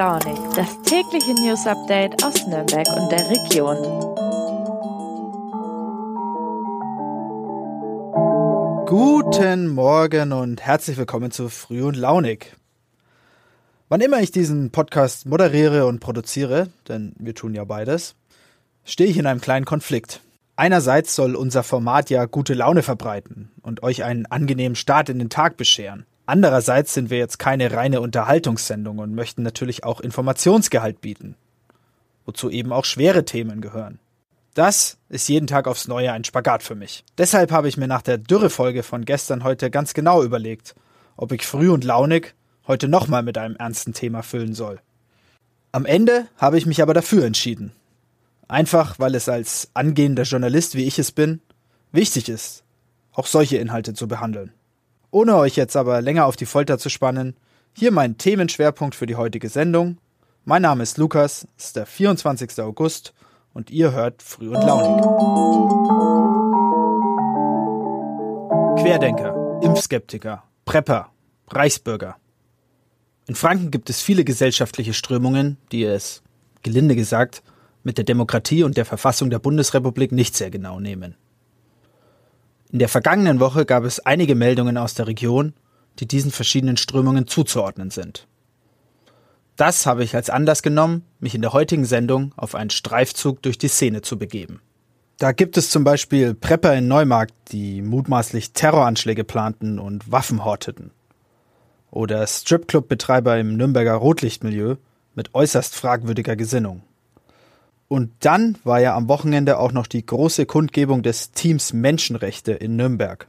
Launig, das tägliche News Update aus Nürnberg und der Region. Guten Morgen und herzlich willkommen zu Früh und Launig. Wann immer ich diesen Podcast moderiere und produziere, denn wir tun ja beides, stehe ich in einem kleinen Konflikt. Einerseits soll unser Format ja gute Laune verbreiten und euch einen angenehmen Start in den Tag bescheren. Andererseits sind wir jetzt keine reine Unterhaltungssendung und möchten natürlich auch Informationsgehalt bieten, wozu eben auch schwere Themen gehören. Das ist jeden Tag aufs Neue ein Spagat für mich. Deshalb habe ich mir nach der Dürrefolge von gestern heute ganz genau überlegt, ob ich früh und launig heute nochmal mit einem ernsten Thema füllen soll. Am Ende habe ich mich aber dafür entschieden. Einfach weil es als angehender Journalist, wie ich es bin, wichtig ist, auch solche Inhalte zu behandeln. Ohne euch jetzt aber länger auf die Folter zu spannen, hier mein Themenschwerpunkt für die heutige Sendung. Mein Name ist Lukas, es ist der 24. August und ihr hört Früh und Launig. Querdenker, Impfskeptiker, Prepper, Reichsbürger. In Franken gibt es viele gesellschaftliche Strömungen, die es, gelinde gesagt, mit der Demokratie und der Verfassung der Bundesrepublik nicht sehr genau nehmen. In der vergangenen Woche gab es einige Meldungen aus der Region, die diesen verschiedenen Strömungen zuzuordnen sind. Das habe ich als Anlass genommen, mich in der heutigen Sendung auf einen Streifzug durch die Szene zu begeben. Da gibt es zum Beispiel Prepper in Neumarkt, die mutmaßlich Terroranschläge planten und Waffen horteten. Oder Stripclub-Betreiber im Nürnberger Rotlichtmilieu mit äußerst fragwürdiger Gesinnung. Und dann war ja am Wochenende auch noch die große Kundgebung des Teams Menschenrechte in Nürnberg,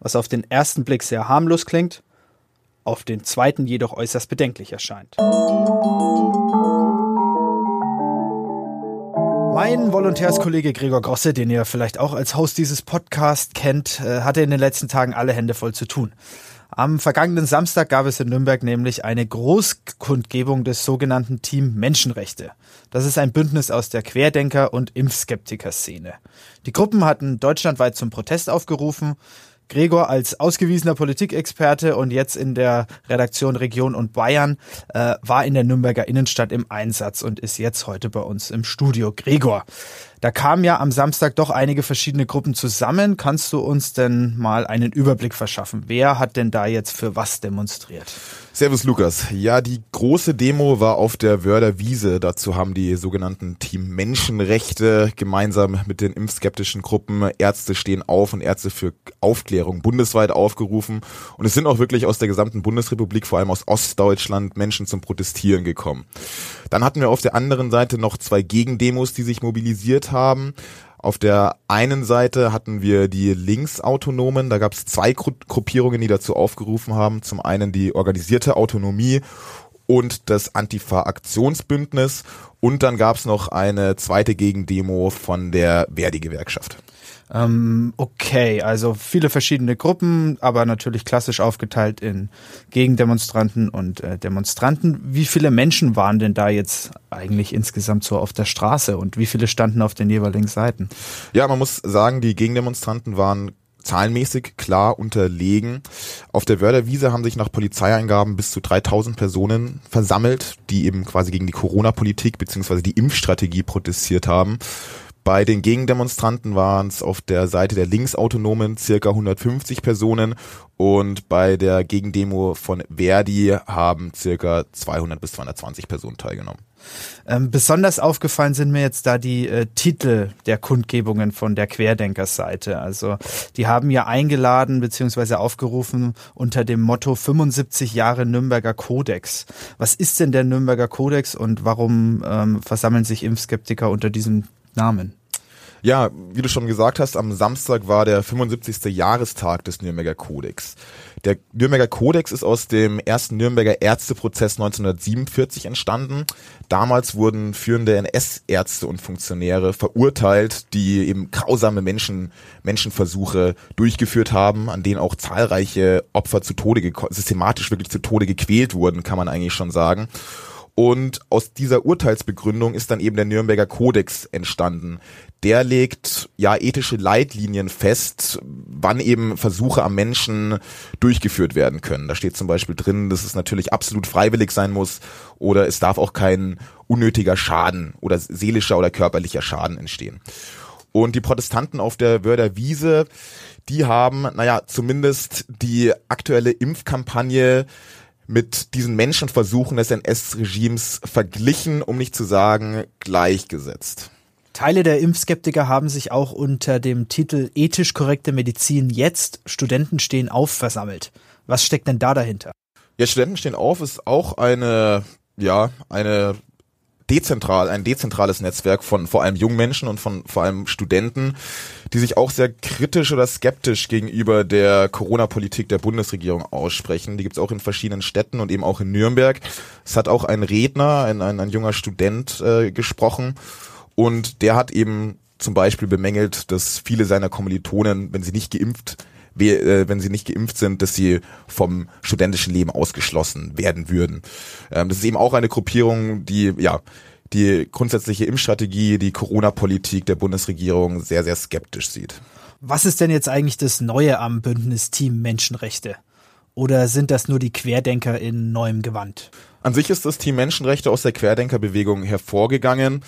was auf den ersten Blick sehr harmlos klingt, auf den zweiten jedoch äußerst bedenklich erscheint. Mein Volontärskollege Gregor Grosse, den ihr vielleicht auch als Host dieses Podcasts kennt, äh, hatte in den letzten Tagen alle Hände voll zu tun. Am vergangenen Samstag gab es in Nürnberg nämlich eine Großkundgebung des sogenannten Team Menschenrechte. Das ist ein Bündnis aus der Querdenker- und Impfskeptiker-Szene. Die Gruppen hatten deutschlandweit zum Protest aufgerufen. Gregor als ausgewiesener Politikexperte und jetzt in der Redaktion Region und Bayern äh, war in der Nürnberger Innenstadt im Einsatz und ist jetzt heute bei uns im Studio. Gregor, da kamen ja am Samstag doch einige verschiedene Gruppen zusammen. Kannst du uns denn mal einen Überblick verschaffen? Wer hat denn da jetzt für was demonstriert? Servus Lukas. Ja, die große Demo war auf der Wörder Wiese. Dazu haben die sogenannten Team Menschenrechte gemeinsam mit den impfskeptischen Gruppen Ärzte stehen auf und Ärzte für Aufklärung bundesweit aufgerufen. Und es sind auch wirklich aus der gesamten Bundesrepublik, vor allem aus Ostdeutschland, Menschen zum Protestieren gekommen. Dann hatten wir auf der anderen Seite noch zwei Gegendemos, die sich mobilisiert haben. Auf der einen Seite hatten wir die Linksautonomen, da gab es zwei Gruppierungen, die dazu aufgerufen haben. Zum einen die organisierte Autonomie und das Antifa-Aktionsbündnis und dann gab es noch eine zweite Gegendemo von der Verdi-Gewerkschaft. Ähm, okay, also viele verschiedene Gruppen, aber natürlich klassisch aufgeteilt in Gegendemonstranten und äh, Demonstranten. Wie viele Menschen waren denn da jetzt eigentlich insgesamt so auf der Straße und wie viele standen auf den jeweiligen Seiten? Ja, man muss sagen, die Gegendemonstranten waren zahlenmäßig klar unterlegen. Auf der Wörderwiese haben sich nach Polizeieingaben bis zu 3000 Personen versammelt, die eben quasi gegen die Corona-Politik bzw. die Impfstrategie protestiert haben. Bei den Gegendemonstranten waren es auf der Seite der Linksautonomen circa 150 Personen und bei der Gegendemo von Verdi haben circa 200 bis 220 Personen teilgenommen. Ähm, besonders aufgefallen sind mir jetzt da die äh, Titel der Kundgebungen von der Querdenkersseite. Also die haben ja eingeladen bzw. aufgerufen unter dem Motto 75 Jahre Nürnberger Kodex. Was ist denn der Nürnberger Kodex und warum ähm, versammeln sich Impfskeptiker unter diesem Namen? Ja, wie du schon gesagt hast, am Samstag war der 75. Jahrestag des Nürnberger Kodex. Der Nürnberger Kodex ist aus dem ersten Nürnberger Ärzteprozess 1947 entstanden. Damals wurden führende NS-Ärzte und Funktionäre verurteilt, die eben grausame Menschen, Menschenversuche durchgeführt haben, an denen auch zahlreiche Opfer zu Tode, systematisch wirklich zu Tode gequält wurden, kann man eigentlich schon sagen. Und aus dieser Urteilsbegründung ist dann eben der Nürnberger Kodex entstanden. Der legt ja ethische Leitlinien fest, wann eben Versuche am Menschen durchgeführt werden können. Da steht zum Beispiel drin, dass es natürlich absolut freiwillig sein muss oder es darf auch kein unnötiger Schaden oder seelischer oder körperlicher Schaden entstehen. Und die Protestanten auf der Wörder Wiese, die haben, naja, zumindest die aktuelle Impfkampagne mit diesen Menschenversuchen des NS-Regimes verglichen, um nicht zu sagen gleichgesetzt. Teile der Impfskeptiker haben sich auch unter dem Titel Ethisch korrekte Medizin jetzt Studenten stehen auf versammelt. Was steckt denn da dahinter? Ja, Studenten stehen auf ist auch eine, ja, eine dezentral, ein dezentrales Netzwerk von vor allem jungen Menschen und von vor allem Studenten, die sich auch sehr kritisch oder skeptisch gegenüber der Corona-Politik der Bundesregierung aussprechen. Die gibt's auch in verschiedenen Städten und eben auch in Nürnberg. Es hat auch ein Redner, ein, ein, ein junger Student äh, gesprochen und der hat eben zum Beispiel bemängelt, dass viele seiner Kommilitonen, wenn sie nicht geimpft wenn sie nicht geimpft sind, dass sie vom studentischen Leben ausgeschlossen werden würden. Ähm, das ist eben auch eine Gruppierung, die ja die grundsätzliche Impfstrategie, die Corona-Politik der Bundesregierung sehr, sehr skeptisch sieht. Was ist denn jetzt eigentlich das Neue am Bündnis Team Menschenrechte? Oder sind das nur die Querdenker in neuem Gewand? An sich ist das Team Menschenrechte aus der Querdenkerbewegung hervorgegangen.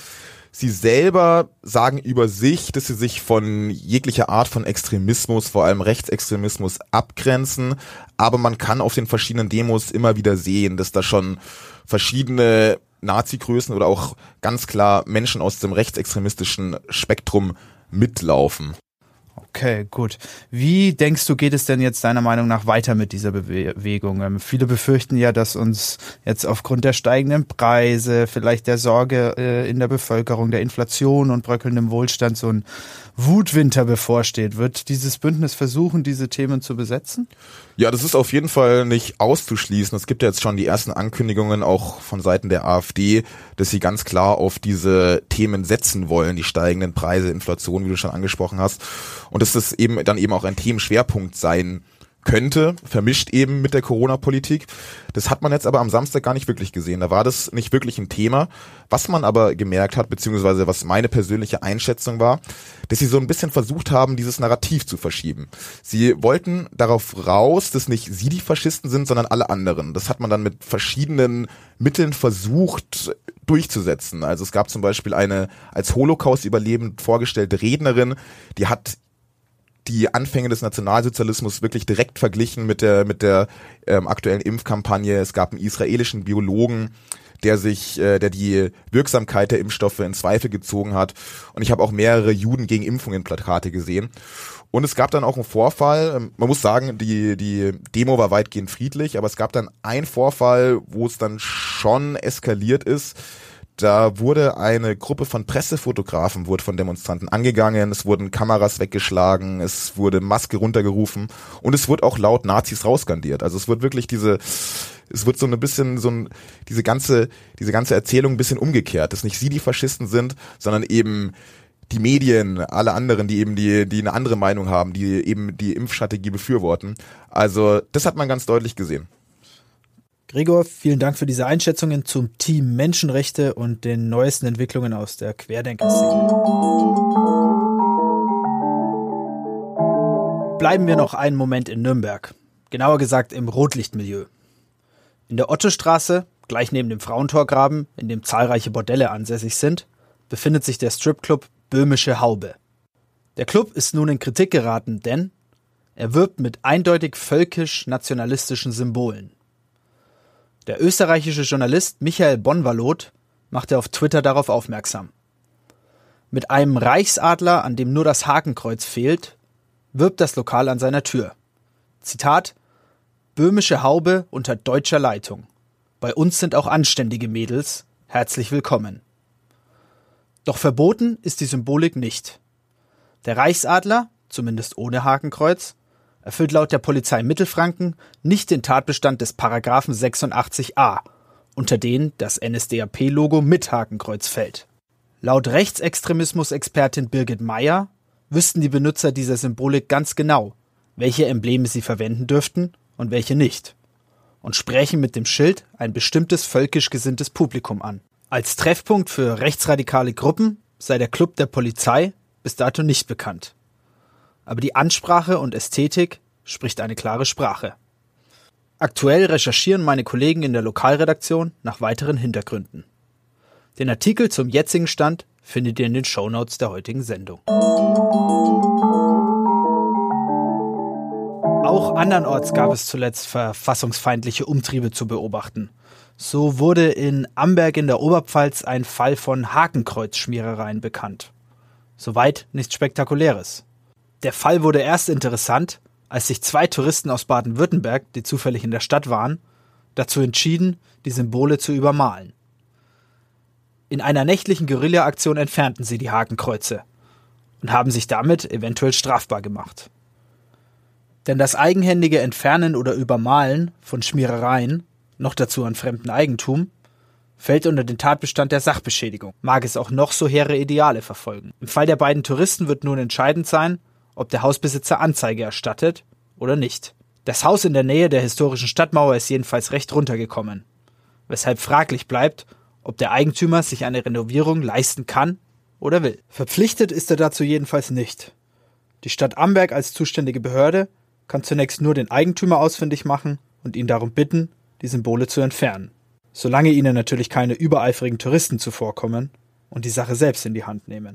Sie selber sagen über sich, dass sie sich von jeglicher Art von Extremismus, vor allem Rechtsextremismus, abgrenzen. Aber man kann auf den verschiedenen Demos immer wieder sehen, dass da schon verschiedene Nazi-Größen oder auch ganz klar Menschen aus dem rechtsextremistischen Spektrum mitlaufen. Okay, gut. Wie denkst du, geht es denn jetzt deiner Meinung nach weiter mit dieser Bewegung? Ähm, viele befürchten ja, dass uns jetzt aufgrund der steigenden Preise, vielleicht der Sorge äh, in der Bevölkerung, der Inflation und bröckelndem Wohlstand so ein Wutwinter bevorsteht. Wird dieses Bündnis versuchen, diese Themen zu besetzen? Ja, das ist auf jeden Fall nicht auszuschließen. Es gibt ja jetzt schon die ersten Ankündigungen auch von Seiten der AfD, dass sie ganz klar auf diese Themen setzen wollen, die steigenden Preise, Inflation, wie du schon angesprochen hast. Und dass das eben dann eben auch ein Themenschwerpunkt sein könnte, vermischt eben mit der Corona-Politik. Das hat man jetzt aber am Samstag gar nicht wirklich gesehen. Da war das nicht wirklich ein Thema. Was man aber gemerkt hat, beziehungsweise was meine persönliche Einschätzung war, dass sie so ein bisschen versucht haben, dieses Narrativ zu verschieben. Sie wollten darauf raus, dass nicht sie die Faschisten sind, sondern alle anderen. Das hat man dann mit verschiedenen Mitteln versucht durchzusetzen. Also es gab zum Beispiel eine als Holocaust-Überlebend vorgestellte Rednerin, die hat die Anfänge des Nationalsozialismus wirklich direkt verglichen mit der mit der ähm, aktuellen Impfkampagne. Es gab einen israelischen Biologen, der sich, äh, der die Wirksamkeit der Impfstoffe in Zweifel gezogen hat. Und ich habe auch mehrere Juden gegen Impfungen Plakate gesehen. Und es gab dann auch einen Vorfall. Ähm, man muss sagen, die die Demo war weitgehend friedlich, aber es gab dann einen Vorfall, wo es dann schon eskaliert ist da wurde eine Gruppe von Pressefotografen wurde von Demonstranten angegangen, es wurden Kameras weggeschlagen, es wurde Maske runtergerufen und es wurde auch laut Nazis rausgandiert. Also es wird wirklich diese es wird so ein bisschen so ein diese ganze diese ganze Erzählung ein bisschen umgekehrt, dass nicht sie die Faschisten sind, sondern eben die Medien, alle anderen, die eben die, die eine andere Meinung haben, die eben die Impfstrategie befürworten. Also das hat man ganz deutlich gesehen. Gregor, vielen Dank für diese Einschätzungen zum Team Menschenrechte und den neuesten Entwicklungen aus der Querdenker-Szene. Bleiben wir noch einen Moment in Nürnberg. Genauer gesagt im Rotlichtmilieu. In der Ottostraße, gleich neben dem Frauentorgraben, in dem zahlreiche Bordelle ansässig sind, befindet sich der Stripclub Böhmische Haube. Der Club ist nun in Kritik geraten, denn er wirbt mit eindeutig völkisch-nationalistischen Symbolen. Der österreichische Journalist Michael Bonvalot machte auf Twitter darauf aufmerksam. Mit einem Reichsadler, an dem nur das Hakenkreuz fehlt, wirbt das Lokal an seiner Tür. Zitat Böhmische Haube unter deutscher Leitung. Bei uns sind auch anständige Mädels. Herzlich willkommen. Doch verboten ist die Symbolik nicht. Der Reichsadler, zumindest ohne Hakenkreuz, erfüllt laut der Polizei Mittelfranken nicht den Tatbestand des Paragraphen 86a, unter den das NSDAP-Logo mit Hakenkreuz fällt. Laut Rechtsextremismus-Expertin Birgit Meyer wüssten die Benutzer dieser Symbolik ganz genau, welche Embleme sie verwenden dürften und welche nicht. und sprächen mit dem Schild ein bestimmtes völkisch gesinntes Publikum an. Als Treffpunkt für rechtsradikale Gruppen sei der Club der Polizei bis dato nicht bekannt. Aber die Ansprache und Ästhetik spricht eine klare Sprache. Aktuell recherchieren meine Kollegen in der Lokalredaktion nach weiteren Hintergründen. Den Artikel zum jetzigen Stand findet ihr in den Shownotes der heutigen Sendung. Auch andernorts gab es zuletzt verfassungsfeindliche Umtriebe zu beobachten. So wurde in Amberg in der Oberpfalz ein Fall von Hakenkreuzschmierereien bekannt. Soweit nichts Spektakuläres. Der Fall wurde erst interessant, als sich zwei Touristen aus Baden-Württemberg, die zufällig in der Stadt waren, dazu entschieden, die Symbole zu übermalen. In einer nächtlichen Guerilla-Aktion entfernten sie die Hakenkreuze und haben sich damit eventuell strafbar gemacht. Denn das eigenhändige Entfernen oder Übermalen von Schmierereien, noch dazu an fremdem Eigentum, fällt unter den Tatbestand der Sachbeschädigung, mag es auch noch so hehre Ideale verfolgen. Im Fall der beiden Touristen wird nun entscheidend sein, ob der Hausbesitzer Anzeige erstattet oder nicht. Das Haus in der Nähe der historischen Stadtmauer ist jedenfalls recht runtergekommen, weshalb fraglich bleibt, ob der Eigentümer sich eine Renovierung leisten kann oder will. Verpflichtet ist er dazu jedenfalls nicht. Die Stadt Amberg als zuständige Behörde kann zunächst nur den Eigentümer ausfindig machen und ihn darum bitten, die Symbole zu entfernen. Solange ihnen natürlich keine übereifrigen Touristen zuvorkommen und die Sache selbst in die Hand nehmen.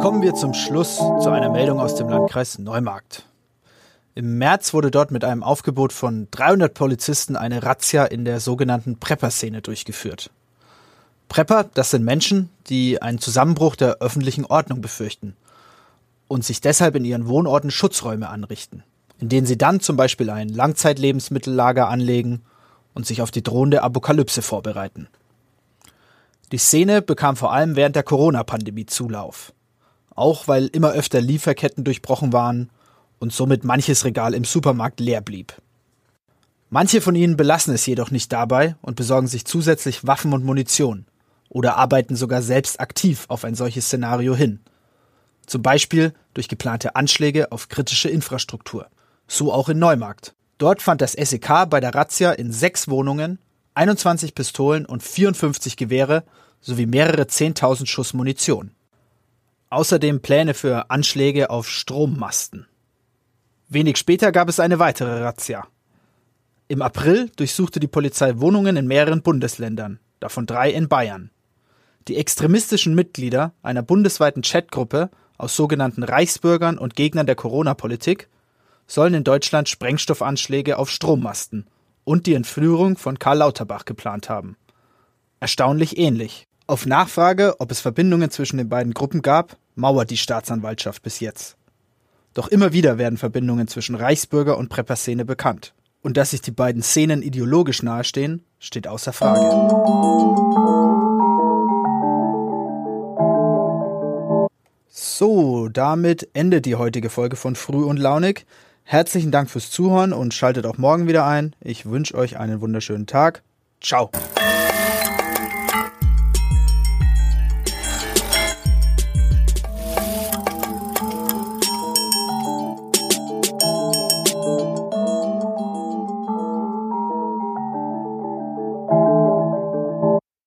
Kommen wir zum Schluss zu einer Meldung aus dem Landkreis Neumarkt. Im März wurde dort mit einem Aufgebot von 300 Polizisten eine Razzia in der sogenannten Prepper-Szene durchgeführt. Prepper, das sind Menschen, die einen Zusammenbruch der öffentlichen Ordnung befürchten und sich deshalb in ihren Wohnorten Schutzräume anrichten, in denen sie dann zum Beispiel ein Langzeitlebensmittellager anlegen und sich auf die drohende Apokalypse vorbereiten. Die Szene bekam vor allem während der Corona-Pandemie Zulauf auch weil immer öfter Lieferketten durchbrochen waren und somit manches Regal im Supermarkt leer blieb. Manche von ihnen belassen es jedoch nicht dabei und besorgen sich zusätzlich Waffen und Munition oder arbeiten sogar selbst aktiv auf ein solches Szenario hin. Zum Beispiel durch geplante Anschläge auf kritische Infrastruktur. So auch in Neumarkt. Dort fand das SEK bei der Razzia in sechs Wohnungen 21 Pistolen und 54 Gewehre sowie mehrere 10.000 Schuss Munition. Außerdem Pläne für Anschläge auf Strommasten. Wenig später gab es eine weitere Razzia. Im April durchsuchte die Polizei Wohnungen in mehreren Bundesländern, davon drei in Bayern. Die extremistischen Mitglieder einer bundesweiten Chatgruppe aus sogenannten Reichsbürgern und Gegnern der Corona-Politik sollen in Deutschland Sprengstoffanschläge auf Strommasten und die Entführung von Karl Lauterbach geplant haben. Erstaunlich ähnlich. Auf Nachfrage, ob es Verbindungen zwischen den beiden Gruppen gab, mauert die Staatsanwaltschaft bis jetzt. Doch immer wieder werden Verbindungen zwischen Reichsbürger und Prepper-Szene bekannt. Und dass sich die beiden Szenen ideologisch nahestehen, steht außer Frage. So, damit endet die heutige Folge von Früh und Launig. Herzlichen Dank fürs Zuhören und schaltet auch morgen wieder ein. Ich wünsche euch einen wunderschönen Tag. Ciao.